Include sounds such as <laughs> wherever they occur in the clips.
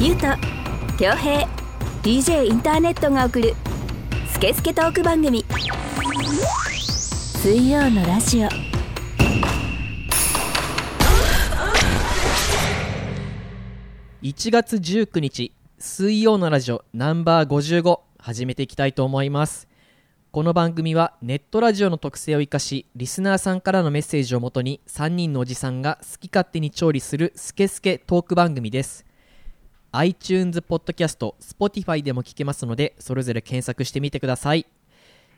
ゆうと恭平 DJ インターネットが送るスケスケトーク番組。水曜のラジオ。1月19日水曜のラジオナンバー55始めていきたいと思います。この番組はネットラジオの特性を生かしリスナーさんからのメッセージをもとに3人のおじさんが好き勝手に調理するスケスケトーク番組です。iTunes ポッドキャスト Spotify でも聞けますのでそれぞれ検索してみてください。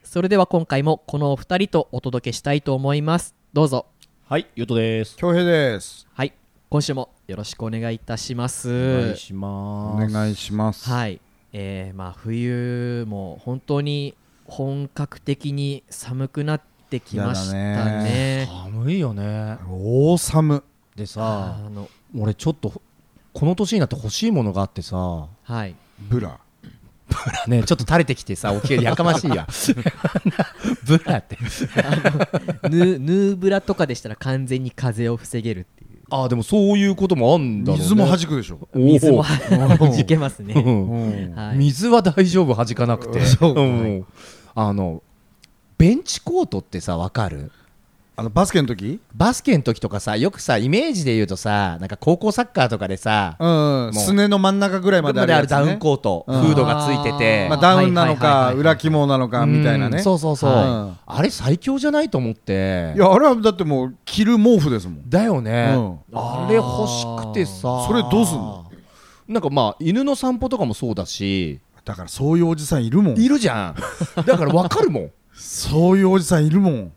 それでは今回もこのお二人とお届けしたいと思います。どうぞ。はい、ゆうとです。恭平です。はい今週もよろしくお願いいたします。お願いしおます。願いします。はい、えーまあ冬も本当に本格的に寒くなってきましたね。寒いよね。大寒であさ、の俺ちょっとこの年になって欲しいものがあってさ、はい、ブラねちょっと垂れてきてさ、おきやかましいや。<laughs> ブラって。ヌヌーブラとかでしたら完全に風を防げるっていうああでもそういうこともあんだろうね。水も弾くでしょ水も弾けますね。うんうんはい、水は大丈夫弾かなくて。そうかんあのベンチコートってさわかる？あのバスケの時？バスケの時とかさよくさイメージで言うとさなんか高校サッカーとかでさうんもうすねの真ん中ぐらいまであるね、ダウンコート、うん。フードがついてて、まあ、ダウンなのかはい。裏肝なのかみたいなね。うんそうそうそう、はい。あれ最強じゃないと思って。いやあれはだってもう着る毛布ですもん。だよね、うん。あれ欲しくてさ。それどうすんの？なんかまあ犬の散歩とかもそうだしだからそういうおじさんいるもん。いるじゃん。だからわかるもん。<laughs> そういうおじさんいるもん。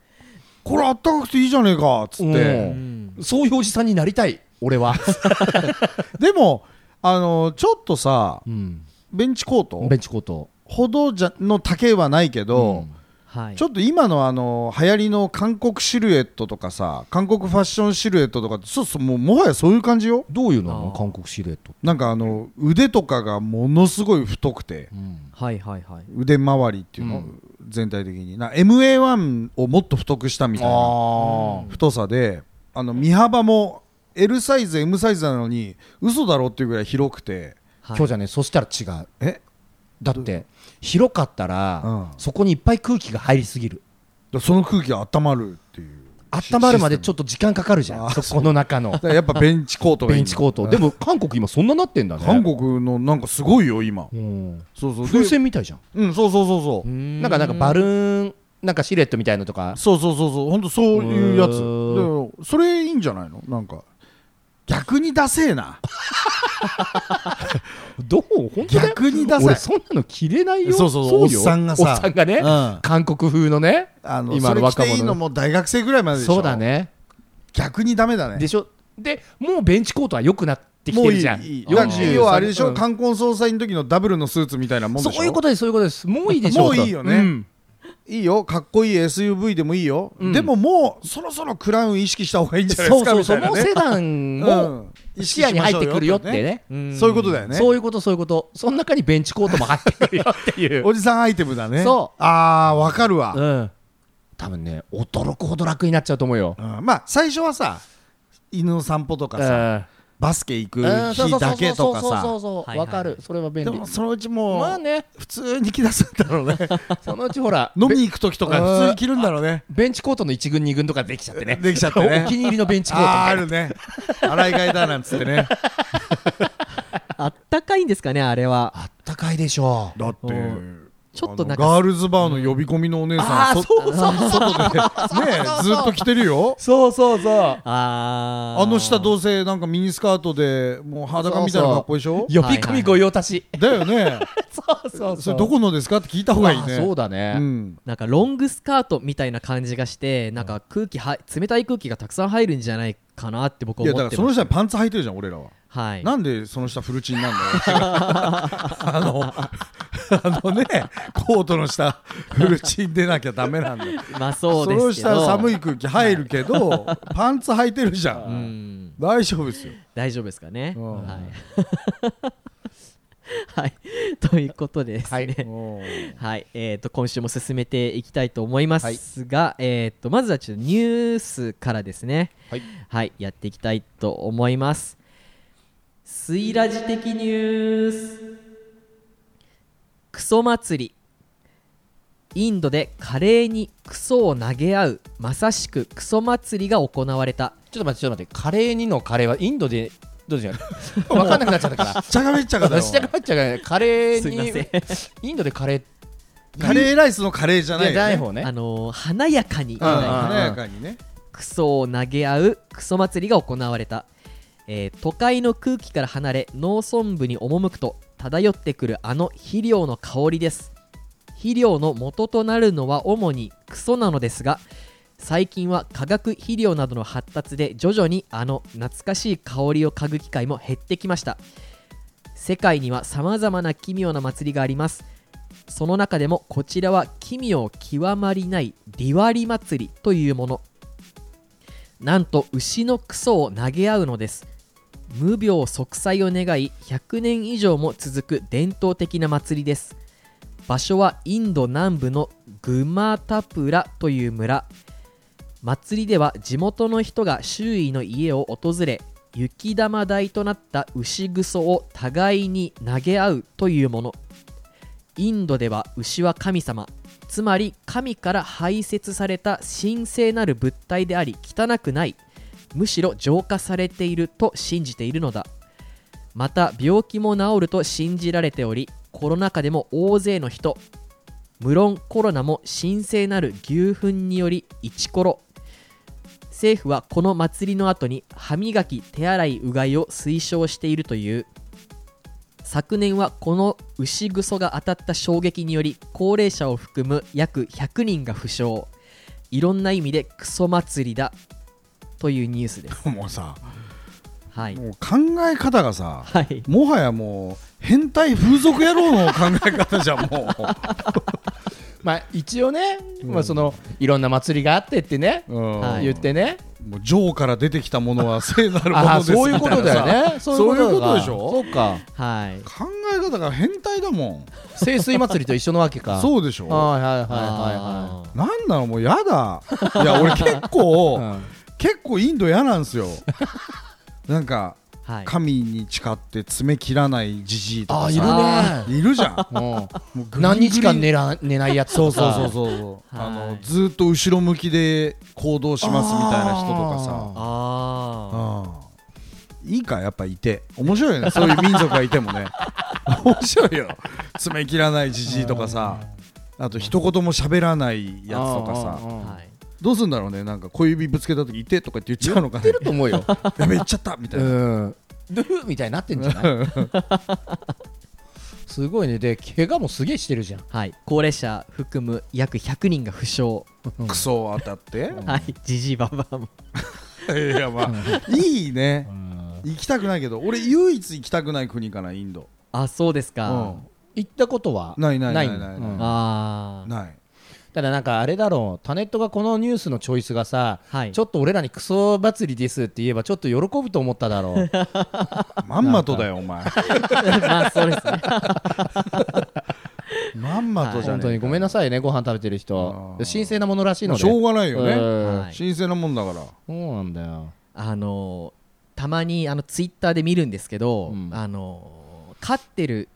これあったかくていいじゃねえかっつって、ううん。そういうおじさんになりたい俺は、<laughs> でもあのちょっとさうん、ベンチコート？ベンチコート。ほどじゃの丈はないけど、はい、ちょっと今のあの流行りの韓国シルエットとかさ韓国ファッションシルエットとかってそうそうもうもはやそういう感じよ。どういうの？韓国シルエット、なんかあの腕とかがものすごい太くて。うん。はいはいはい。腕周りっていうの、うん。全体的に。な MA1 をもっと太くしたみたいなあ太さであの身幅も L サイズ M サイズなのに嘘だろっていうぐらい広くて。はい今日じゃねそしたら違う。え？だって広かったら、うん。そこにいっぱい空気が入りすぎる。その空気が温まるっていう。温まるまでちょっっと時間かかるじゃあんそこの中の。とやっぱベンチコートがいいベンチコート。でも韓国今そんななってんだね。韓国のなんかすごいよ今。うん。そうそう。で風船みたいじゃん。うんそうそうそうそう。ななんかなんかバルーンなんかシルエットみたいのとか。そうそうそうそう。本当そういうやつ。それいいんじゃないの？なんか。逆にダセえな <laughs> どう？本当だよ。逆にダサい。俺そんなの着れないよ。そうそうそう。よ。おっさんがさ。おっさんがね、うん。韓国風のねあの今それ着の若者ていいのも大学生ぐらいまででしょ。そうだね。逆にダメだね。でしょ？でもうベンチコートは良くなってきもういいてるじゃん。いい40要はあれでしょ、うん。冠婚葬祭の時のダブルのスーツみたいなもんでしょ？そういうことですそういうことです。もういいでしょ？もういいよね。うんいいよ。かっこいい SUV でもいいよ、うん。でももうそろそろクラウン意識した方がいいんじゃないですかそうそうそう。みたいなね。もうセダンもうん。視野に入ってくるよってね。うん。そういうことだよね。そういうことそういうこと。その中にベンチコートも入ってくるよっていう。おじさんアイテムだね。そう。ああわかるわ、うん。多分ね驚くほど楽になっちゃうと思うよ。うん。まあ最初はさ犬の散歩とかさ、バスケ行くうんそうそうそう日だけとかそうそうさそうそうわかる。それは便利。でもそのうちもう、まあね。普通に着出すんだろうね。<laughs> そのうちほら飲みに行く時とか普通に着るんだろうねベンチコートの1軍2軍とかできちゃってね。できちゃってね。お気に入りのベンチコートみああるね。洗い替えだなんつってね。<laughs> あったかいんですかねあれは。あったかいでしょだってちょっとなんかガールズバーの呼び込みのお姉さん、あーそそうそう。外でねずっと着てるよ。そうそうそう。あー。あの下どうせなんかミニスカートでもう裸みたいな格好でしょ？呼び込み御用達。だよね。そうそうそれどこのですか？って聞いた方がいいね。あそうだね。うん。なんかロングスカートみたいな感じがしてなんか空気は冷たい空気がたくさん入るんじゃないかなって僕いやだからそのは思ってます下にパンツ履いてるじゃん俺らは。はい。なんでその下フルチンなんだよ <laughs> あの <laughs> あのねコートの下フルチン出なきゃダメなんだよ。まあそうですけど。の下寒い空気入るけどパンツ履いてるじゃん、うん。大丈夫ですよ。大丈夫ですかね、うん。はい。<laughs> はい。ということでですね、おーはい、えー、と今週も進めていきたいと思いますが、えー、とまずはちょっとニュースからですね、はい。やっていきたいと思います。スイラジ的ニュースクソ祭り。インドで華麗にクソを投げ合うまさしくクソ祭りが行われた。ちょっと待ってちょっと待って。カレーにのカレーはインドでどうじゃ分かんなくなっちゃったから。しっちゃかめっちゃかだよ下が入っちゃうからカレーにインドでカレーカレーライスのカレーじゃないよね。ね。あのー華やかにうん華やかにね。クソを投げ合うクソ祭りが行われた、えー都会の空気から離れ農村部に赴くと漂ってくるあの肥料の香りです。肥料の元となるのは主にクソなのですが最近は化学肥料などの発達で徐々にあの懐かしい香りを嗅ぐ機会も減ってきました。世界にはさまざまな奇妙な祭りがあります。その中でもこちらは奇妙極まりないディワリ祭りというもの。なんと牛のクソを投げ合うのです。無病息災を願い100年以上も続く伝統的な祭りです。場所はインド南部のグマタプラという村。祭りでは地元の人が周囲の家を訪れ雪玉台となった牛ぐそを互いに投げ合うというもの。インドでは牛は神様つまり神から排泄された神聖なる物体であり汚くない。むしろ浄化されていると信じているのだ。また病気も治ると信じられておりコロナ禍でも大勢の人無論コロナも神聖なる牛糞によりイチコロ。政府はこの祭りの後に歯磨き手洗いうがいを推奨しているという。昨年はこの牛ぐそが当たった衝撃により高齢者を含む約100人が負傷。いろんな意味でクソ祭りだ。というニュースです。<laughs> もうさはい。もう考え方がさはい。もはやもう変態風俗野郎の考え方じゃんも <laughs> まあ一応ね、うん。まあそのいろんな祭りがあってってね、う、うん。はい言ってね、もうジョーから出てきたものは聖なるものですそういうことだよね。そういうことかでしょ？そうか。はい。考え方が変態だもん。清水祭りと一緒のわけか。う。<laughs> そうでしょ？はいはいはいあーなんなの？もうやだ。いや俺結構、はいはい。結構インド嫌なんですよ。<laughs> なんかはい。神に誓って爪切らないじじいとかあさいるね。いるじゃん。<laughs> うんもうグリングリ。ン何日間寝ら寝ないやつそうとか。そうそうそうそうあはい。のずーっと後ろ向きで行動しますみたいな人とかさ。あうん。いいかやっぱいて。面白いよね。そういう民族がいてもね。<laughs> 面白いよ。爪切らないじじいとかさ。あと一言も喋らないやつとかさどうすんだろうね。なんか小指ぶつけた時「いて」とかって言っちゃうのかね。言ってると思うよ。<laughs> やべ言っちゃったみたいな。うん。ドゥフみたいになってんじゃない？<laughs> すごいね。で、怪我もすげえしてるじゃん。はい。高齢者含む約100人が負傷。クソ当たって。<laughs> はい。じじいばばあも。いやまあいいね。行きたくないけど俺唯一行きたくない国かなインド。あそうですか、うん。行ったことは？ないないないんない。ない。うん。ああないただなんかあれだろうタネットがこのニュースのチョイスがさ、はい。ちょっと俺らにクソ祭りですって言えばちょっと喜ぶと思っただろう。<laughs> まんまとだよお前。<laughs> まあそうですね。<laughs> まんまとじゃねえか本当にごめんなさいねご飯食べてる人。神聖なものらしいので。しょうがないよね。うん。はい神聖なもんだから。そうなんだよ。あのたまにあのツイッターで見るんですけど、うん。あの飼ってる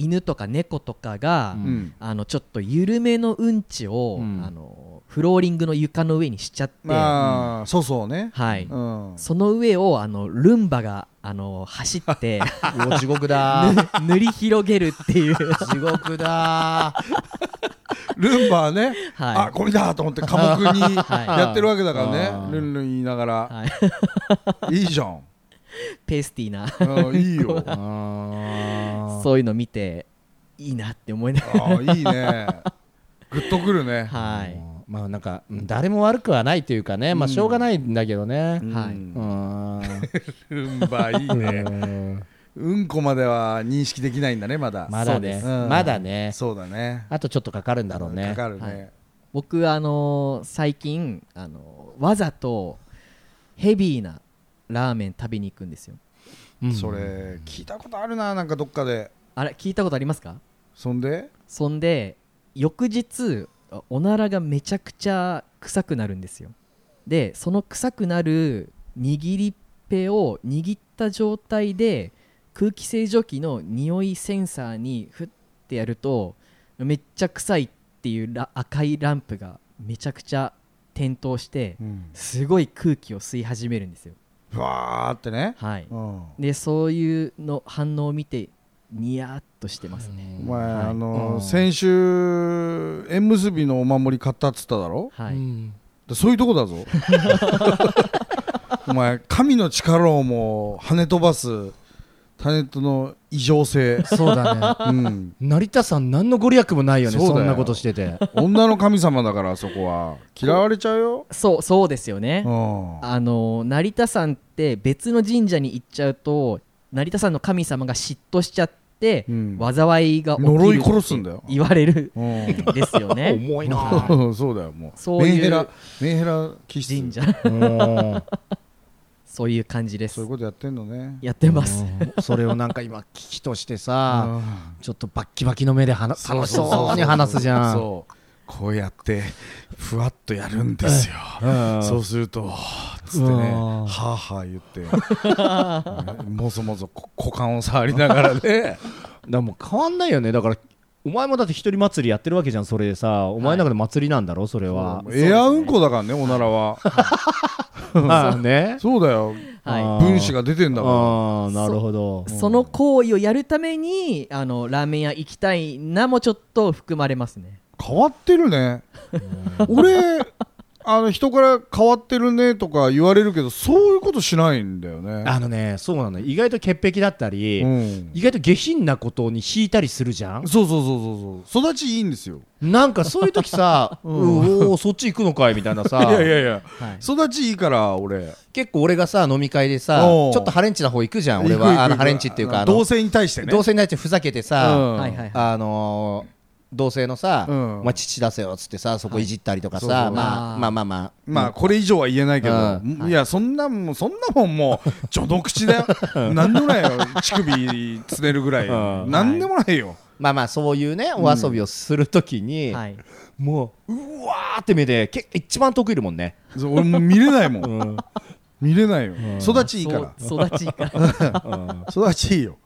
犬とか猫とかが、うん。うんあのちょっと緩めのうんちを、うん。あのフローリングの床の上にしちゃって、まあそうそうね。はい、うん。その上をあのルンバがあの走って <laughs> 地獄だ。ー <laughs> 塗り広げるっていう、地獄だ。ルンバはねはあこれだと思って寡黙にはい。やってるわけだからあねールンルン言いながい、ら。はい、いいじゃんペースティーな。うんいいよ。ーあー。そういうの見ていいなって思いながあーいいね。<laughs> グッとくるね。ら、はい、まあなんかうん誰も悪くはないというかね。まあしょうがないんだけどね。うん。はい。うん。ルンバいいねうん。うんこまでは認識できないんだねまだ。まだね。そうん。まだね。そうだね。あとちょっとかかるんだろうね。かかるはね僕あのー最近あのーわざとヘビーなラーメン食べに行くんですよ。うん。それ聞いたことあるななんかどっかで。あれ聞いたことありますか？そんで？そんで翌日あおならがめちゃくちゃ臭くなるんですよ。でその臭くなる握りっぺを握った状態で空気清浄機の匂いセンサーにふってやるとめっちゃ臭いっていうラ赤いランプがめちゃくちゃ点灯してうん。すごい空気を吸い始めるんですよ。ふわーってね。はい。うん。でそういうの反応を見てニヤーっとしてますね。お前、はい。あのうん。先週縁結びのお守り買ったっつっただろ？はい、うん。でそういうとこだぞ。<laughs> お前神の力をも跳ね飛ばすタネットの異常性。そうだね。うん。成田さん何のご利益もないよねそんなことしてて。女の神様だからそこは。嫌われちゃうよ。そうそうですよね、うん。あの成田山って別の神社に行っちゃうと成田山の神様が嫉妬しちゃって、うん。災いが起きる呪い殺すんだよ。言われるうんん。ですよね。<laughs> 重いな。<laughs> そうだよもう。そういうメンヘラメンヘラ気質。神社。うんそういう感じです。そういうことやってんのね。やってます。それをなんか今危機としてさうん。ちょっとバッキバキの目で話楽しそうに話すじゃん。そう。こうやってふわっとやるんですよ。うん。そうするとつってねうん。はあはあ言って。う <laughs> んもそもそこ股間を触りながらね。だからもう変わんないよね。だからお前もだって一人祭りやってるわけじゃん。それでさお前の中で祭りなんだろ？それは。エアうんこだからねおならは <laughs> まあね。そうだよ。はい。分子が出てんだかああなるほど。その行為をやるためにあのラーメン屋行きたいなもちょっと含まれますね。ら変わってるね。<laughs> 俺あの人から変わってるねとか言われるけどそういうことしないんだよね。あのねそうなの意外と潔癖だったり、うん。意外と下品なことに引いたりするじゃん。そうそうそうそうそう。育ちいいんですよ。なんかそういう時さ、<laughs> うおーそっち行くのかいみたいなさ。<laughs> いやいやいや。はい。育ちいいから俺。結構俺がさ飲み会でさちょっとハレンチな方行くじゃん俺は。あのハレンチっていうか同性に対してね。同性に対してふざけてさ、うんあのー同性のさ、うん。お前父出せよっつってさそこい。じったりとかさ、はいまあ、まあ。まあまあまあ。これ以上は言えないけど、うん。いやそんなもんそんなもんもう <laughs> 序の口だよ。なん。でもないよ。乳首つねるぐらい、うん。なんでもないよ、まあまあそういうねお遊びをするときに、はい。もううわーって目でけ一番得意るもんね、そう俺もう見れないもん。うん。見れないよ、育ちいいから。育ちいいから。<laughs> 育ちいいよ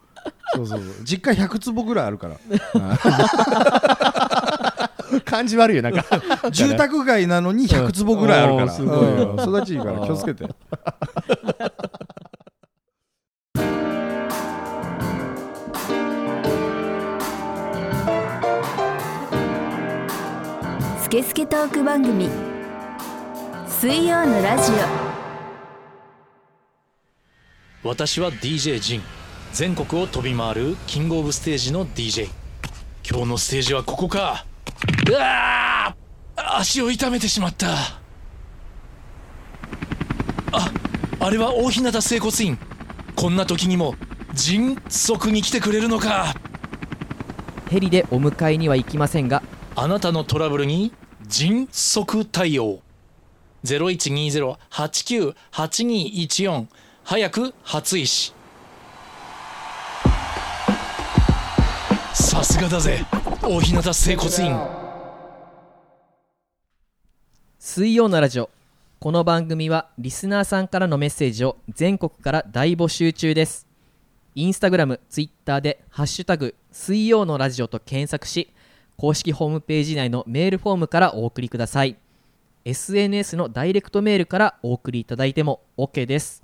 そうそうそう。実家100坪ぐらいあるから。<laughs> 感じ悪いよなんか。住宅街なのに100坪ぐらいあるから、すごいよ。うん。育ちいいから気をつけて。スケスケトーク番組。水曜のラジ私は DJ ジン全国を飛び回るキングオブステージの DJ 今日のステージはここか。うわー。足を痛めてしまった。ああれは大日向整骨院。こんな時にも迅速に来てくれるのか。ヘリでお迎えには行きませんが。あなたのトラブルに迅速対応。0120-89-8214早く初医さすがだぜ。大日向整骨院。水曜のラジオ。この番組はリスナーさんからのメッセージを全国から大募集中です。インスタグラム、ツイッターで「ハッシュタグ水曜のラジオ」と検索し公式ホームページ内のメールフォームからお送りください。SNS のダイレクトメールからお送りいただいても OK です。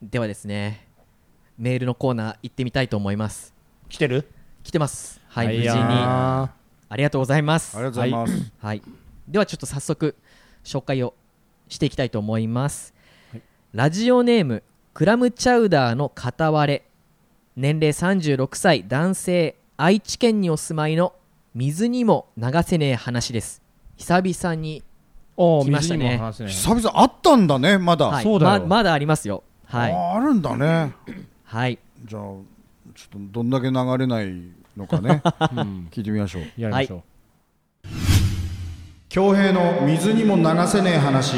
ではですねメールのコーナー行ってみたいと思います。来てる？来てます。はい無事に。やあーりがとうございます。ありがとうございます、はい、ではちょっと早速紹介をしていきたいと思います、ラジオネームクラムチャウダーの片割れ。年齢36歳男性愛知県にお住まいの水にも流せねえ話です。久々に、来ましたね。水にも話せない久々あったんだねまだ、はい。そうだよ。ままだありますよ。はい、あるんだね。はい、じゃあちょっとどんだけ流れないのかね。うん。聞いてみましょう。やりましょう、恭平の水にも流せねえ話。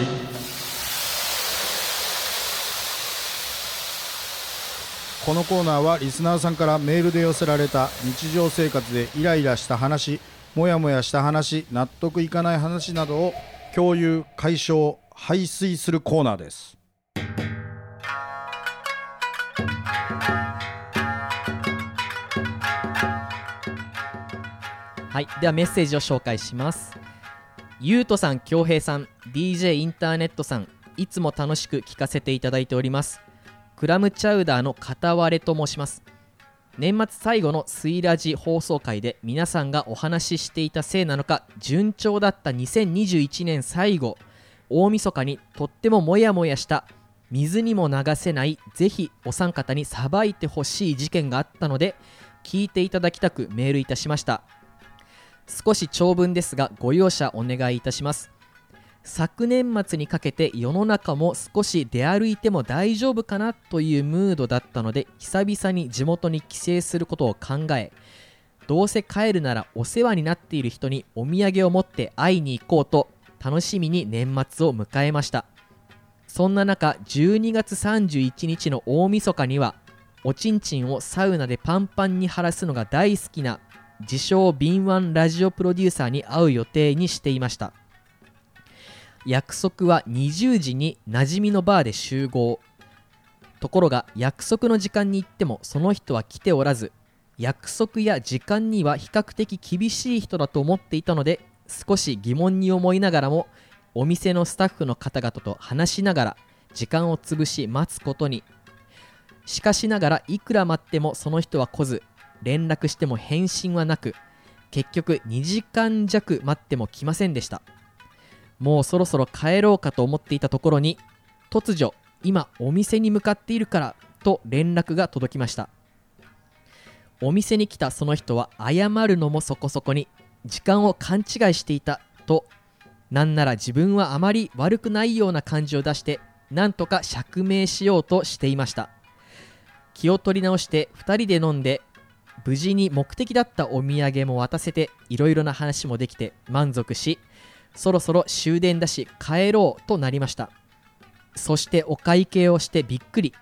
このコーナーはリスナーさんからメールで寄せられた日常生活でイライラした話モヤモヤした話納得いかない話などを共有解消排水するコーナーですはい、ではメッセージを紹介します。ゆうとさん、きょうへいさん、DJ インターネットさん、いつも楽しく聞かせていただいております。クラムチャウダーの片割れと申します。年末最後のスイラジ放送回で皆さんがお話ししていたせいなのか順調だった2021年最後大晦日にとってもモヤモヤした水にも流せないぜひお三方にさばいてほしい事件があったので聞いていただきたくメールいたしました少し長文ですがご容赦お願いいたします。昨年末にかけて世の中も少し出歩いても大丈夫かなというムードだったので久々に地元に帰省することを考えどうせ帰るならお世話になっている人にお土産を持って会いに行こうと楽しみに年末を迎えました。そんな中12月31日の大晦日にはおちんちんをサウナでパンパンに晴らすのが大好きな自称敏腕ラジオプロデューサーに会う予定にしていました。約束は20時に馴染みのバーで集合。ところが約束の時間に行ってもその人は来ておらず約束や時間には比較的厳しい人だと思っていたので少し疑問に思いながらもお店のスタッフの方々と話しながら時間を潰し待つことに。しかしながらいくら待ってもその人は来ず連絡しても返信はなく結局2時間弱待っても来ませんでした。もうそろそろ帰ろうかと思っていたところに突如今お店に向かっているからと連絡が届きました。お店に来たその人は謝るのもそこそこに時間を勘違いしていたとなんなら自分はあまり悪くないような感じを出してなんとか釈明しようとしていました。気を取り直して2人で飲んで無事に目的だったお土産も渡せていろいろな話もできて満足しそろそろ終電だし帰ろうとなりました。そしてお会計をしてびっくり。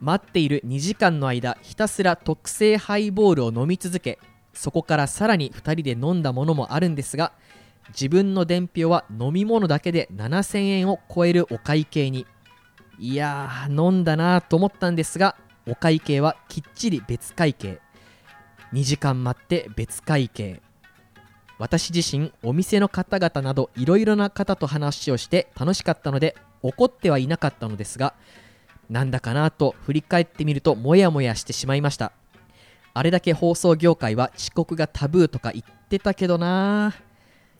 待っている2時間の間ひたすら特製ハイボールを飲み続けそこからさらに2人で飲んだものもあるんですが自分の伝票は飲み物だけで7000円を超えるお会計に。いやー飲んだなと思ったんですがお会計はきっちり別会計。2時間待って別会計。私自身お店の方々などいろいろな方と話をして楽しかったので怒ってはいなかったのですがなんだかなと振り返ってみるとモヤモヤしてしまいました。あれだけ放送業界は遅刻がタブーとか言ってたけどな。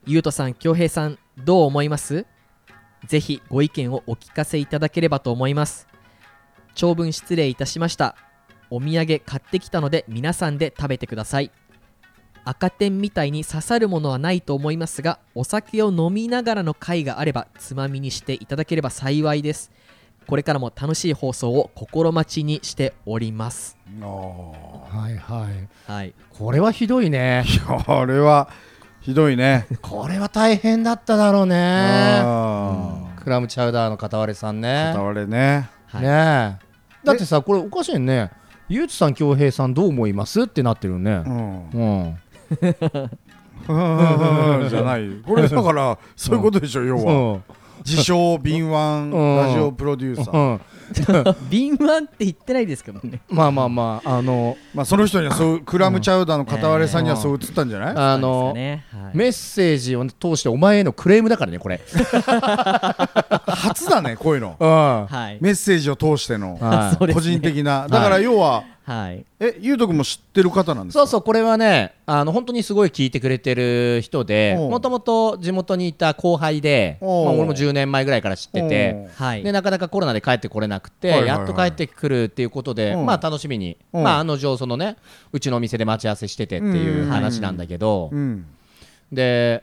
ゆうとさん恭平さんどう思います？ぜひご意見をお聞かせいただければと思います。長文失礼いたしました。お土産買ってきたので皆さんで食べてください。赤点みたいに刺さるものはないと思いますがお酒を飲みながらの回があればつまみにしていただければ幸いです。これからも楽しい放送を心待ちにしております。はいはい。はいこれはひどいね。いやあれはひどいね。これは大変だっただろうね。あクラムチャウダーの片割れさんあね。片割れね。はい。ねえだってさこれおかしいねゆうつさん恭平さんどう思います？ってなってるね。うん。<laughs> うん。じゃない。これだからそういうことでしょ要は。う。ん自称敏腕ラジオプロデューサー。うん。敏腕って言ってないですけどね。まあまあまああのまあその人にはそうクラムチャウダーの片割れさんにはそう映ったんじゃない？あのね。はい。メッセージを通してお前へのクレームだからねこれ。<laughs> 初だねこういうの。うん。ははい。メッセージを通しての。い。そうですね。個人的な。だから要ははい。えゆうとくんも知ってる方なんですか？そうそうこれはねあの本当にすごい聞いてくれてる人でおう。もともと地元にいた後輩で、まあ、おう俺も10年前ぐらいから知っててはい。でなかなかコロナで帰ってこれなくて、はいはいはい。やっと帰ってくるっていうことで、う。んまあ楽しみに、う。んまあ案の定そのねうちのお店で待ち合わせしててっていううん。話なんだけど、うん。で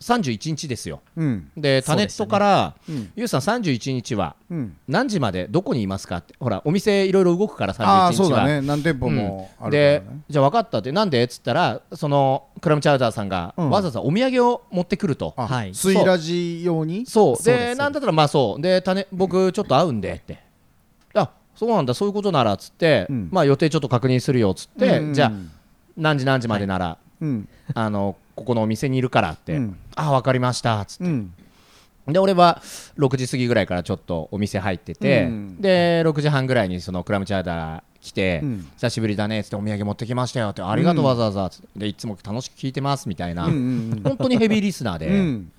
31日ですよ。うん。でタネットから「うん。ゆうさん31日はうん。何時までどこにいますか?」ってほらお店いろいろ動くから31日は。そうだね。何店舗もあるからでねじゃあ分かったってなんでっつったらそのクラムチャウダーさんがうん。わざわざお土産を持ってくると、あはい。スイラジ用に？そう。でなんだったらまあそう。で種僕ちょっと会うんでって。あそそうなんだそういうことならっつって、うん。まあ予定ちょっと確認するよっつって、うん。じゃあ何時何時までなら、うん。あのここのお店にいるからって、うん。あ分かりましたっつって。うん。で俺は6時過ぎぐらいからちょっとお店入ってて、うん。で6時半ぐらいにそのクラムチャウダー来て、うん。久しぶりだねっつってお土産持ってきましたよってありがとうわざわざっつってでいつも楽しく聞いてますみたいな、本当にヘビーリスナーで、うん。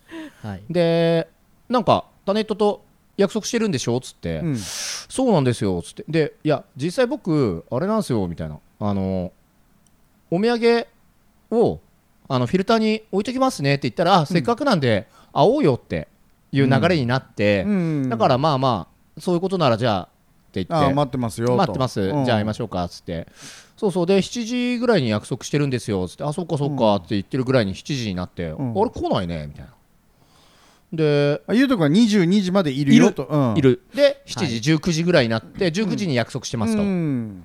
はい。でなんかタネットと約束してるんでしょっつって、うん。そうなんですよっつって。でいや実際僕あれなんですよみたいな。あのお土産をあのフィルターに置いときますねって言ったら、あせっかくなんで会おうよっていう流れになって、うん。だからまあまあそういうことならじゃあって言ってあ待ってますよと。待ってます、うん。じゃあ会いましょうかっつって。そうそう。で7時ぐらいに約束してるんですよっつって。あそっかそっかって言ってるぐらいに7時になって、ん。あれ来ないねみたいな。でうとくんは22時までいるよと。うん。いる。で7時、19時ぐらいになって19時に約束してますと、うん。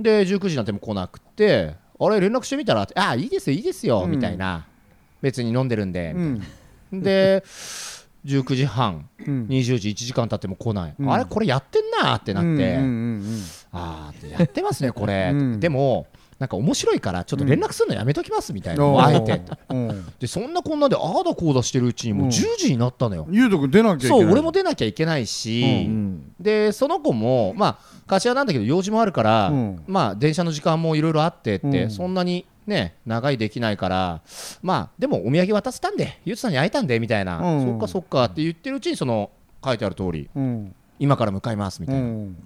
で19時になっても来なくてあれ連絡してみたら？あいいですよいいですよ、うん。みたいな。別に飲んでるんで、うん。で19時半。うん。20時1時間経っても来ない、うん。あれこれやってんなってなって、ああやってますねこれ、うん。でもなんか面白いからちょっと連絡するのやめときますみたいな、うん。あえて。うん。でそんなこんなでああだこうだしてるうちにもううん10時になったのよ、ゆうとくん出なきゃいけない。そう俺も出なきゃいけないし、うんでその子もまあ柏なんだけど用事もあるから、うん。まあ電車の時間もいろいろあってって、うん。そんなにね長いできないからまあでもお土産渡せたんでゆうつさんに会えたんでみたいな、うん。そっかそっかって言ってるうちにその書いてある通りうん。今から向かいますみたいな、うん。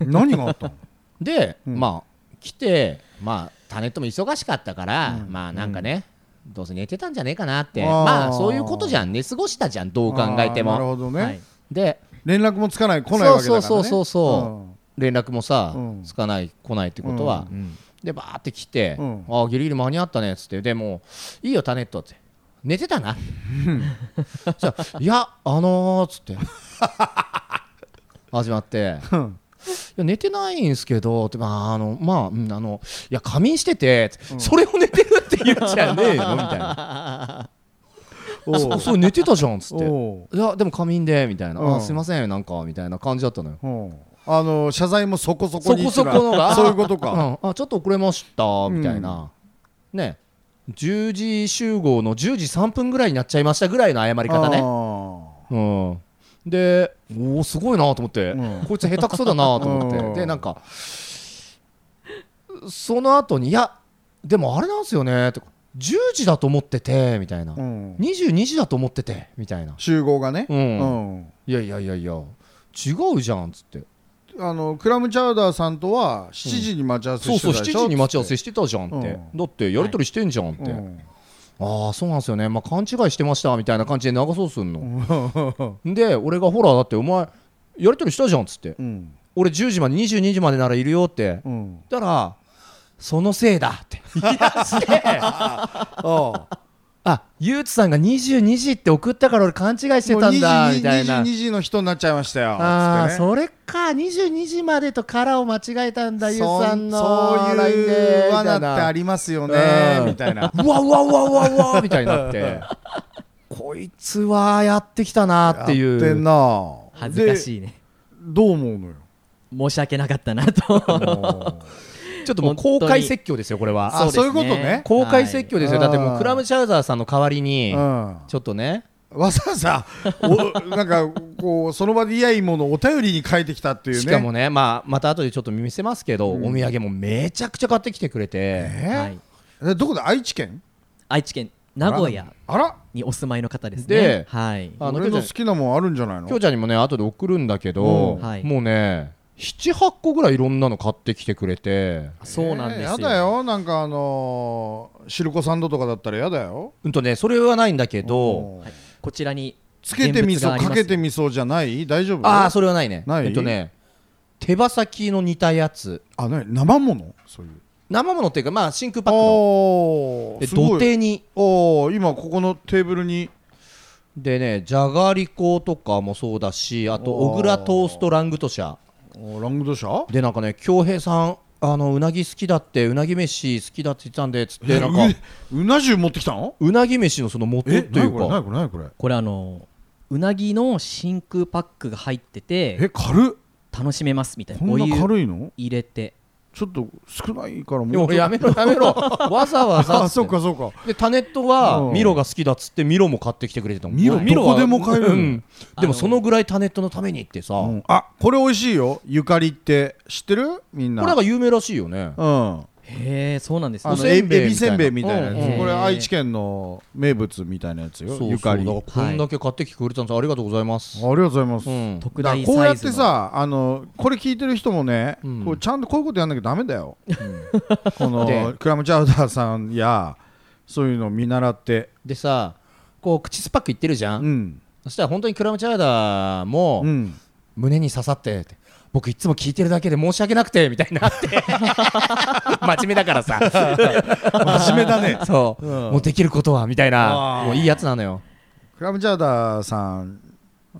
何があったの？<laughs> で、うん。まあ来てまあタネットも忙しかったから、うん。まあなんかね、どうせ寝てたんじゃねえかなって。まあそういうことじゃん寝過ごしたじゃんどう考えてあーなるもほどね、はい。で連絡もつかない来ないわけだからね。そうそうそうそう連絡もさ、うん。つかない来ないってことは、うん。でバーって来て、うん。ああギリギリ間に合ったねっつってでもういいよタネットって。寝てたなじゃあいやあのー、っつって。<laughs> 始まって。うん寝てないんすけどってまああのまあ、うん、あのいや仮眠してて、それを寝てるって言うんじゃねえの？みたいな。<laughs> そそう寝てたじゃんっつって。いやでも仮眠でみたいな、うん。あすいませんなんかみたいな感じだったのよ。うん。あの謝罪もそこそこにそこそこのが？そういうことか、<laughs> うん、あちょっと遅れましたみたいな、ね。10時集合の10時3分ぐらいになっちゃいましたぐらいの謝り方ね、うん、でおおすごいなと思って、うん。こいつ下手くそだなと思って、うん。でなんかその後にいやでもあれなんですよねとか10時だと思っててみたいな、うん。22時だと思っててみたいな、集合がね、うん。うん。いやいやいやいや違うじゃんっつって。あのクラムチャウダーさんとは7時に待ち合わせそうそう7してたでしょ、時に待ち合わせしてたじゃんって、うん。だってやり取りしてんじゃんって、うんああそうなんですよね、まあ、勘違いしてましたみたいな感じで流そうすんの、で俺がほらだってお前やり取りしたじゃんっつって。うん。俺10時まで22時までならいるよって。うん。言ったらそのせいだって。言い。出してああゆうつさんが22時って送ったから俺勘違いしてたんだみたいな。22時の人になっちゃいましたよあね。それか22時までとからを間違えたんだゆうさんのそういう罠ってありますよねうん。みたいな。<laughs> うわうわうわうわうわみたいになって。<laughs> こいつはやってきたなっていう。やってんな。恥ずかいしいね。どう思うのよ？申し訳なかったなとちょっともう公開説教ですよこれは。あそういうことね。公開説教ですよ、はい。だってもうクラムチャウザーさんの代わりにうん。ちょっとね。わざわざお <laughs> なんかこうその場で嫌いものをお便りに書いてきたっていうね。しかもね、まあ、また後でちょっと見せますけど、うん。お土産もめちゃくちゃ買ってきてくれて、えはい、えどこで愛知県？愛知県名古屋。あらにお住まいの方ですね。ではい。あの俺の好きなもんあるんじゃないの？きょうちゃんにもね後で送るんだけど、うん。はい。もうね78個ぐらいいろんなの買ってきてくれて。そうなんですよ、えーやだよ。なんかあのー、シルコサンドとかだったらやだよ。うんとねそれはないんだけどはい、こちらにつけて味噌現物があります。かけて味噌じゃない？大丈夫？ああそれはないね。ない？えっとね手羽先の煮たやつ。あなに生ものそういう。生ものっていうかまあ真空パックの。でおーすごい。土手に。おー今ここのテーブルに。でねじゃがりことかもそうだしあと小倉トーストラングド社おーラングドシャでなんかね恭平さんあのうなぎ好きだってうなぎ飯好きだって言ってたんでつってなんかううな重持ってきたの？うなぎ飯のその元えという何これか何これ何これ？これあのうなぎの真空パックが入っててえ軽っ。楽しめますみたいな。こんな軽いの？入れてちょっと少ないからもでもやめろやめろ。<laughs> わざわざっあそうかそうか。でタネットはうん。ミロが好きだっつってミロも買ってきてくれてたもん。ミロミロはどこでも買えるのうん。でもそのぐらいタネットのためにってさ、うん。あこれ美味しいよ。ゆかりって。知ってる？みんな。これなんか有名らしいよね。うんへえそうなんですあねおせんべいのエビせんべいみたいなやつ、うんうん。これ愛知県の名物みたいなやつよ。そうそう。ゆかり。こんだけ買ってきてくれたんです。ありがとうございます。ありがとうございます、うん。特大サイズの。こうやってさあのこれ聞いてる人もね、うん。こうちゃんとこういうことやんなきゃダメだよ、<laughs> このでクラムチャウダーさんやそういうのを見習って。でさこう口スパックいってるじゃん、うん。そしたら本当にクラムチャウダーもうん。胸に刺さってって僕いつも聞いてるだけで申し訳なくてみたいになって。<laughs> 真面目だからさ。真面目だね。そう、うん。もうできることはみたいなもういいやつなのよ。クラムチャウダーさん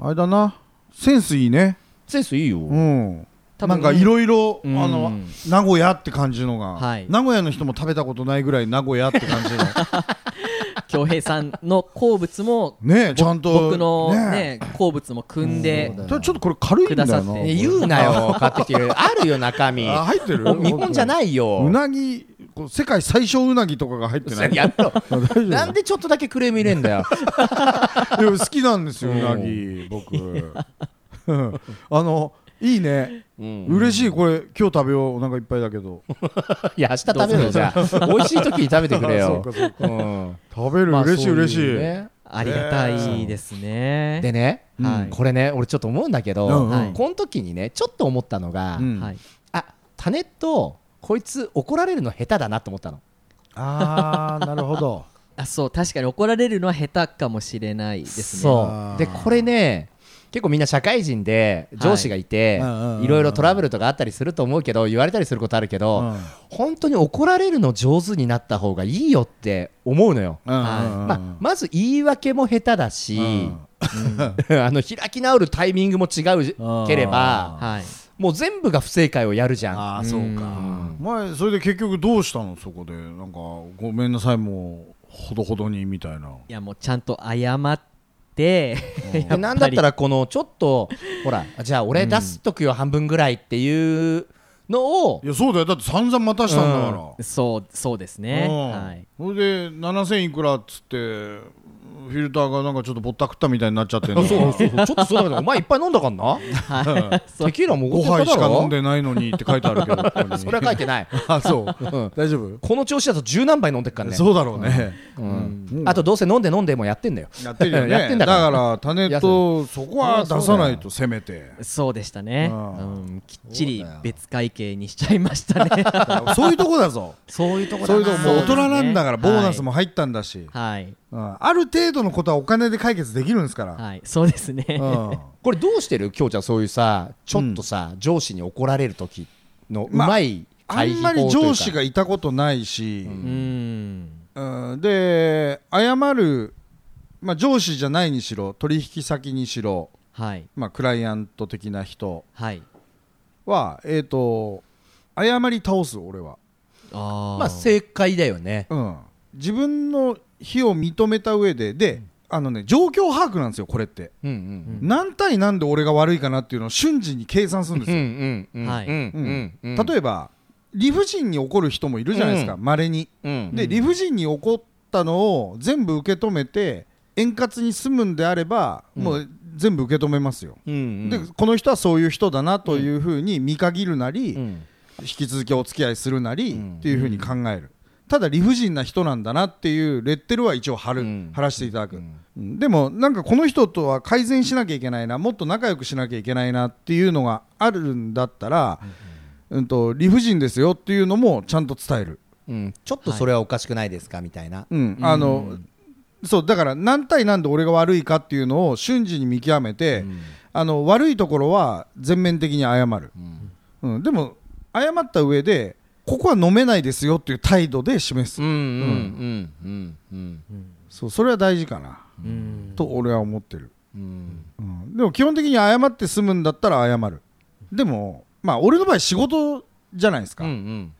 あれだな。センスいいね。センスいいよ、うん。多分なんかいろいろ名古屋って感じのが、はい。名古屋の人も食べたことないぐらい名古屋って感じの <laughs> 恭平さんの好物もねちゃんと僕のねね好物も組んで。ちょっとこれ軽いんだよな。言うなよ買ってきて。る <laughs> あるよ中身。あ入ってる？日本じゃないよ。うなぎこう世界最小うなぎとかが入ってない？<laughs> やめろ。大丈夫？なんでちょっとだけクレーム入れんだよ。<laughs> いや好きなんですよううんなぎ僕。うんあのいいね。うん。嬉しい。これ今日食べよう。お腹いっぱいだけど。<laughs> いや明日食べるよじゃあ。美味しい時に食べてくれあよ。<laughs> そうん。食べる。まあ嬉しい嬉しい。ね。ありがたいですね。でねはい。これね俺ちょっと思うんだけどうんうん。はい。この時にねちょっと思ったのがうん。はい。あタネットこいつ怒られるの下手だなと思ったの。ああなるほど。<laughs> あそう確かに怒られるのは下手かもしれないですね。そう。でこれね結構みんな社会人で上司がいて、はいろいろトラブルとかあったりすると思うけど言われたりすることあるけど、うん。本当に怒られるの上手になった方がいいよって思うのよ、うんうんうん。まあ、まず言い訳も下手だし、<laughs> あの開き直るタイミングも違うければはい。もう全部が不正解をやるじゃん。ああそうか。ん前それで結局どうしたの？そこで。なんかごめんなさいもうほどほどにみたいな。いやもうちゃんと謝って <laughs> やっぱり。でなんだったらこのちょっとほらじゃあ俺出すとくよ半分ぐらいっていうのをいやそうだよ。だって散々待たしたんだから。そうそうですね。うん。はい。それで7000いくらっつってフィルターがなんかちょっとぼったくったみたいになっちゃってんの。そうそうそう。ちょっとそうだ。けどお前いっぱい飲んだかんな？<laughs> テキーラも5おごってただろ？杯しか飲んでないのにって書いてあるけど。ここにそれは書いてない。<laughs> あそう。うん。大丈夫？この調子だと十何杯飲んでっからね。そうだろうね。うん。うん。あとどうせ飲んで飲んでもやってんだよ。やってるよね。やってんだから。から種とそこは出さないとせめて。そうでしたね、ううん。ん、きっちり別会計にしちゃいましたね。<laughs> そういうとこだぞ。そういうとこそういうとこもう大人なんだからボーナスも入ったんだし。はいうん。ある程度のことはお金で解決できるんですから。はい。そうですね、うん。<laughs> これどうしてる？きょうちゃんそういうさちょっとさ上司に怒られる時のうまあまいあ回避法んまりというか。上司がいたことないし、うん。うん。で謝る、まあ、上司じゃないにしろ取引先にしろ、はい。まあ、クライアント的な人はい。は、えー、と謝り倒す俺は、あー。まあ正解だよね。うん、自分の非を認めた上でであのね状況把握なんですよこれって、うんうん何対何で俺が悪いかなっていうのを瞬時に計算するんですうんよ、例えば理不尽に怒る人もいるじゃないですかうまれ、にうん。で理不尽に起こったのを全部受け止めて円滑に済むんであれば、もう全部受け止めますよ、うんうん。でこの人はそういう人だなというふうに見限るなり、うん。引き続きお付き合いするなり、うん。っていうふうに考えるただ理不尽な人なんだなっていうレッテルは一応貼る、うん。貼らせていただく、うん。うん。でもなんかこの人とは改善しなきゃいけないなもっと仲良くしなきゃいけないなっていうのがあるんだったら、うんと理不尽ですよっていうのもちゃんと伝える。うん。ちょっとそれはおかしくないですか？みたいな。うん、あの、そうだから何対何で俺が悪いかっていうのを瞬時に見極めて、あの悪いところは全面的に謝る、うん。でも謝った上でここは飲めないですよっていう態度で示す、うんうんうん。うんうん。そうそれは大事かな、うん。と俺は思ってる、うん。うん、でも基本的に謝って済むんだったら謝る。でもまあ俺の場合仕事じゃないですか、うんうん。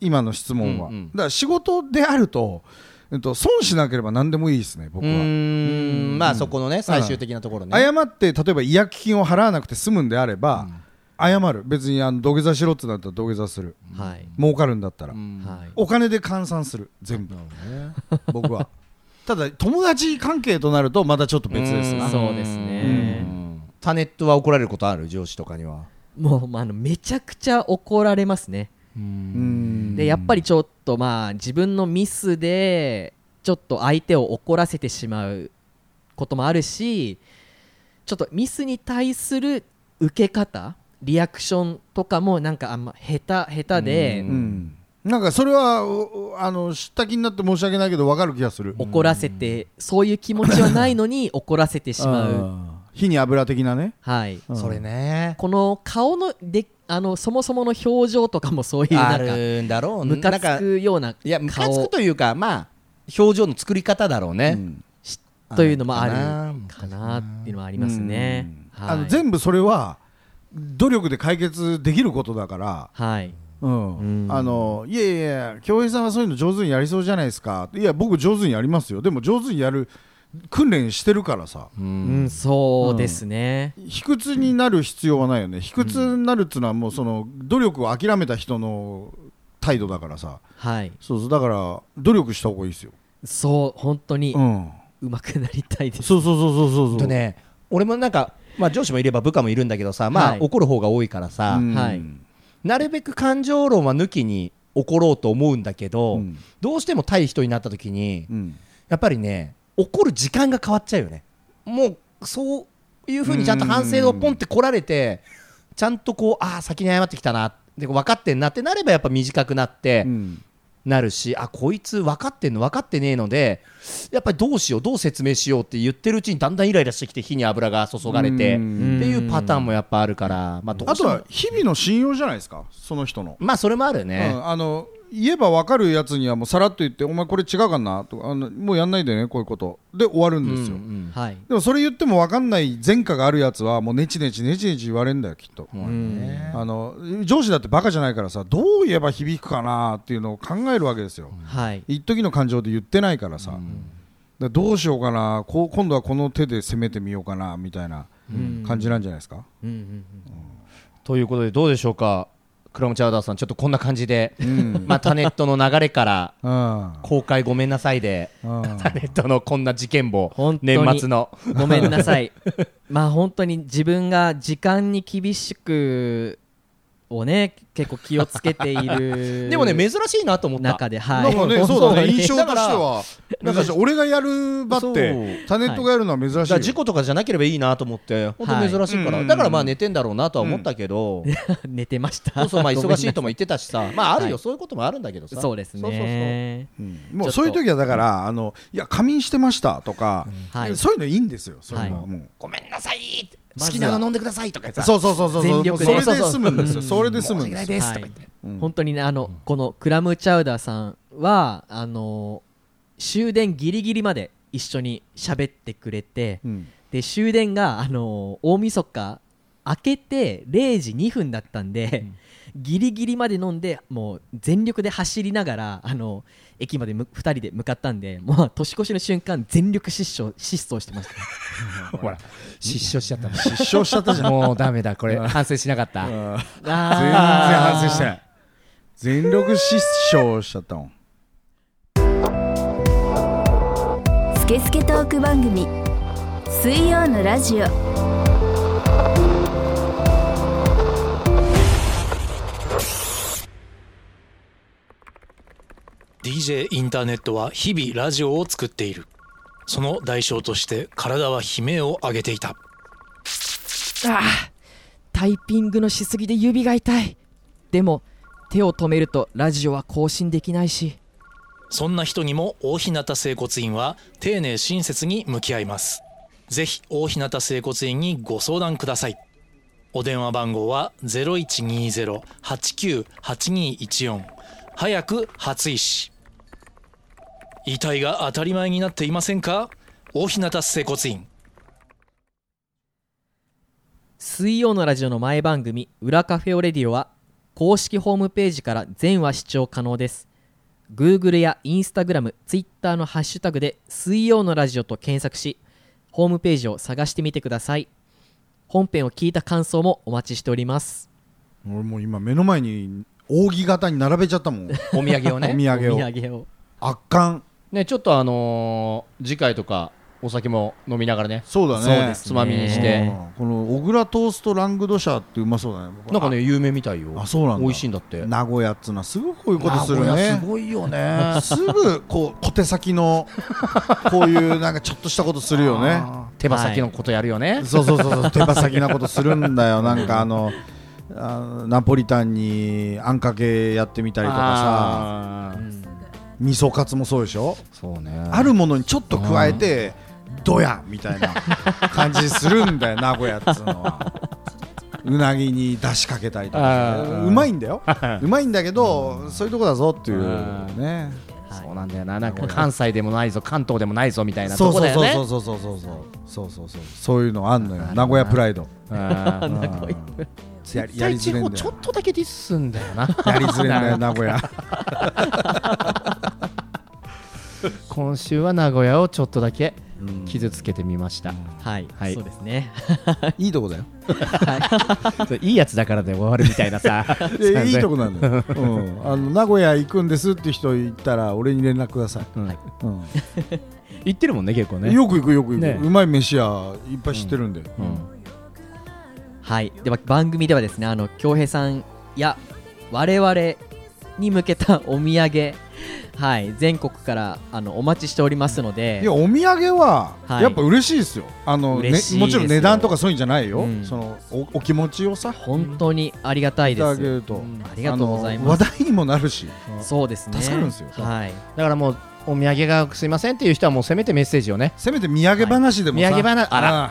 今の質問は、うんうん。だから仕事であると、えっと、損しなければ何でもいいですね僕うは、まあそこのね最終的なところね。謝って例えば違約金を払わなくて済むんであれば、謝る。別にあの土下座しろってなったら土下座する。はい。儲かるんだったら、はい。お金で換算する。全部。<laughs> 僕は。ただ友達関係となるとまたちょっと別ですうん。なそうですね。タネットは怒られることある上司とかには。もうまああのめちゃくちゃ怒られますね。うん。でやっぱりちょっとまあ自分のミスでちょっと相手を怒らせてしまうこともあるしちょっとミスに対する受け方リアクションとかもなんかあんま下手下手でうん。なんかそれはおあの知った気になって申し訳ないけど分かる気がする。怒らせてそういう気持ちはないのに怒らせてしまう。うん火に油的なね、はい。うん。それね。この顔のであのそもそもの表情とかもそういうあなんかるんだろうムカつなんかくようないやムカつ顔くというかまあ表情の作り方だろうね、うん。というのもあるあかなっていうのはありますね。うん。はい。あの全部それは努力で解決できることだから、はい。うん。うん。あのいやいや京平さんはそういうの上手にやりそうじゃないですか。いや僕上手にやりますよ。でも上手にやる訓練してるからさ。ううんん、そうですね、卑屈になる必要はないよね。卑屈になるっていうのはもうその努力を諦めた人の態度だからさ。はい。そうそう。だから努力した方がいいですよ、そう本当に。うん、うまくなりたいです、そうそうそうそうそうそう。とね俺もなんか、まあ、上司もいれば部下もいるんだけどさ、まあはい。怒る方が多いからさ、うん。はい。なるべく感情論は抜きに怒ろうと思うんだけど、うん。どうしても対人になった時にうん。やっぱりね怒る時間が変わっちゃうよね。もうそういうふうにちゃんと反省をポンって来られてちゃんとこうああ先に謝ってきたなで分かってんなってなればやっぱ短くなってうんなるし、あこいつ分かってんの分かってねえのでやっぱりどうしようどう説明しようって言ってるうちにだんだんイライラしてきて火に油が注がれて、うん。っていうパターンもやっぱあるから、まあ、あとは日々の信用じゃないですかその人の、まあそれもあるよね、うんあの言えば分かるやつにはもうさらっと言ってお前これ違うかなとかあのもうやんないでねこういうこと。で終わるんですよ、うんうんはい。でもそれ言っても分かんない前科があるやつはもうネチネチネチネチ言われるんだよきっと、うん。あの上司だってバカじゃないからさどう言えば響くかなっていうのを考えるわけですよ。はい。一時の感情で言ってないからさ、だからどうしようかなこう今度はこの手で攻めてみようかなみたいなうん。感じなんじゃないですか、うん。うん。ということでどうでしょうか？クラムチャウダーさんちょっとこんな感じで、うん。まあ、タネットの流れからうん。公開ごめんなさいでうん。タネットのこんな事件簿年末の。うんごめんなさい。まあ本当に自分が時間に厳しくをね結構気をつけている <laughs> でもね珍しいなと思った。中ではないんかね、そうだね、に印象としては、なんか俺がやる場っそう。て、タネットがやるのは珍しい事故とかじゃなければいいなと思って本当珍しいから、はいだからまあ寝てんだろうなとは思ったけど、<laughs> 寝てました。そうそうまあ忙しいとも言ってたしさ。まああるよ、はい。そういうこともあるんだけどさ。そうですね。うん。もうそういう時はだから、あの、いや、仮眠してましたとか、はい。そういうのいいんですよ。そういうのははい。もう。ごめんなさいって好きなの飲んでくださいとかさ。そうそうそうそう、全力で。それで済むんですよ。そうそれで済むんですよ。ですとか言って、うん。本当にねあのこのクラムチャウダーさんはあの終電ギリギリまで一緒に喋ってくれてうん。で終電があの大晦日明けて0時2分だったんで、ギリギリまで飲んでもう全力で走りながらあの駅までむ2人で向かったんでもう年越しの瞬間全力疾走疾走してました。<laughs> ほら失笑しちゃった。失笑しちゃったじゃん。<laughs> もうダメだこれ。反省しなかった。全然反省してない。全力失笑しちゃったもん。スケスケトーク番組水曜のラジオ「DJ インターネットは日々ラジオを作っている。その代償として体は悲鳴を上げていた。あータイピングのしすぎで指が痛い。でも手を止めるとラジオは更新できないし。そんな人にも大日向整骨院は丁寧親切に向き合います。ぜひ大日向整骨院にご相談ください。お電話番号は0120-898214早く初医師遺体が当たり前になっていませんか？大日向整骨院。水曜のラジオの前番組「裏カフェオレディオ」は公式ホームページから全話視聴可能です。Google や Instagram、Twitter のハッシュタグで「水曜のラジオ」と検索しホームページを探してみてください。本編を聞いた感想もお待ちしております。俺もう今目の前に扇形に並べちゃったもん。<laughs> お土産をおね土産を。お土産を。圧巻ねちょっとあのー次回とかお酒も飲みながらねそうだね。つまみにして。うん。この小倉トーストラングドシャってうまそうだね。なんかね有名みたいよ。あそうなんだ。美味しいんだって。名古屋っつうのはすぐこういうことするね。すごいよね。すぐこう小手先のこういうなんかちょっとしたことするよね。<laughs> 手羽先のことやるよね、そうそうそうそう。手羽先なことするんだよ。なんかあのあナポリタンにあんかけやってみたりとかさ味噌カツもそうでしょ？そうね。あるものにちょっと加えてドヤみたいな感じするんだよ <laughs> 名古屋っつうのは。うなぎに出しかけたりとかうまいんだよ。<laughs> うまいんだけどそういうとこだぞっていうあねそうなんだよな。なんか関西でもないぞ関東でもないぞみたいなとこだよね。そうそうそうそうそうそうそうそういうのあんのよ。名古屋プライド。名古屋。やりづれんだよ。っとだけディスんだよな。やりづれんだよ名古屋 <laughs> 今週は名古屋をちょっとだけ傷つけてみました、はい、はい。そうですね。<laughs> いいとこだよ。い。<laughs> いやつだからで終わるみたいなさ。<laughs> いやいいとこなんだよ、うん、あの名古屋行くんですって人いたら俺に連絡ください、うん。うん。言ってるもんね結構ね。よく行くよく行く、ね。うまい飯屋いっぱい知ってるんで、うん。はい。では番組ではですねあの恭平さんや我々に向けたお土産。はい。全国からあのお待ちしておりますので。いやお土産ははい。やっぱ嬉しいですよ、あのね嬉しいですよ。もちろん値段とかそういうんじゃないよ、うん。そのおお気持ちをさ。本当にありがたいいです。ただけると、うん。ありがとうございあのます話題にもなるし。そうですね。助かるんですよ。はい。だからもうお土産がすいませんっていう人はもうせめてメッセージをね。せめて土産話でもさ、はい。土産話あら。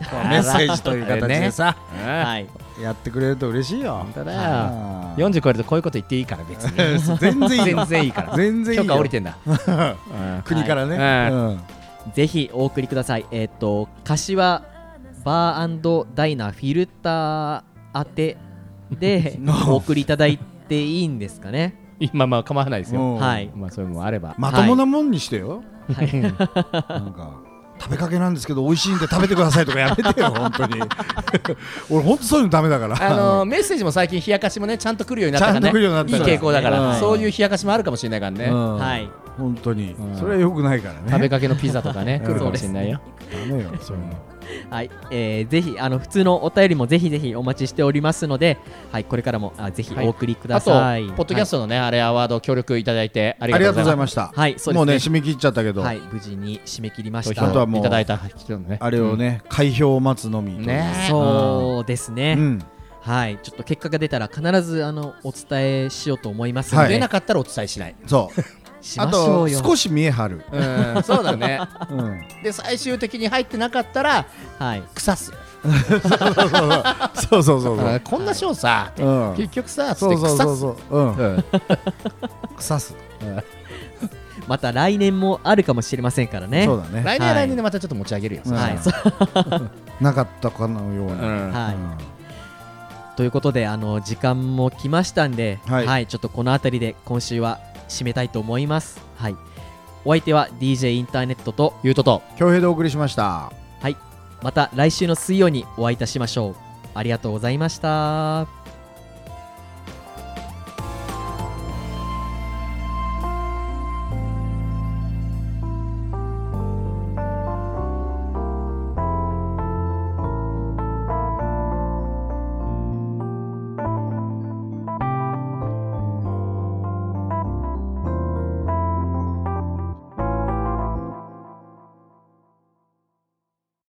あメッセージという形でさ、<laughs> はいやってくれると嬉しいよ。本当だよ。あー40超えるとこういうこと言っていいから別に。<laughs> 全然いいよ全然いいから。全然いいよ。許可降りてんだ。<laughs> 国からね、はい。うん。ぜひお送りください。えっ、と柏バーダイナフィルター宛てで <laughs> お。送りいただいていいんですかね？今まあ構わないですよ。うん。はい。まあそういうのもあれば。まともなもんにしてよ、はい。なんか食べかけなんですけど美味しいんで食べてくださいとかやめてよ <laughs> 本当に。<laughs> 俺本当そういうのダメだから。あのーメッセージも最近冷やかしもねちゃんと来るようになったからね。ちゃんと来るようになったいい傾向だから、うん。そういう冷やかしもあるかもしれないからね、うん。はい。本当に、うん。それはよくないからね。食べかけのピザとかね <laughs> うん。来るかもしれないよ。ダメよそういうのはい、えーぜひあの普通のお便りもぜひぜひお待ちしておりますので、はい、これからもあぜひお送りくだあとさい。ポッドキャストのね、あれアワード協力いただいてありがとうございまございました、はいそうですね。もうね締め切っちゃったけど、はい、無事に締め切りましすた。あとはもういただいた人のね。あれをね、開票を待つのみねそうですね、うん。はい、ちょっと結果が出たら必ずあのお伝えしようと思いますのはい。で、出なかったらお伝えしない。そう。し <laughs> あ。と少し見え張る、うんそうだね。うん、で最終的に入ってなかったらはい、腐すそうそうそうそう。あこんな賞さうん。結局さつってそうそうそう。そううんうん。腐す。また来年もあるかもしれませんからね。そうだね。来年ははい。来年でまたちょっと持ち上げるよ。うん。はい、なかったかのような、うん。はい。うんということであの時間も来ましたんで、はい。ちょっとこの辺りで今週は締めたいと思います。はい、お相手は DJ インターネットとゆうとと恭平でお送りしましたまた来週の水曜にお会いいたしましょう。ありがとうございました。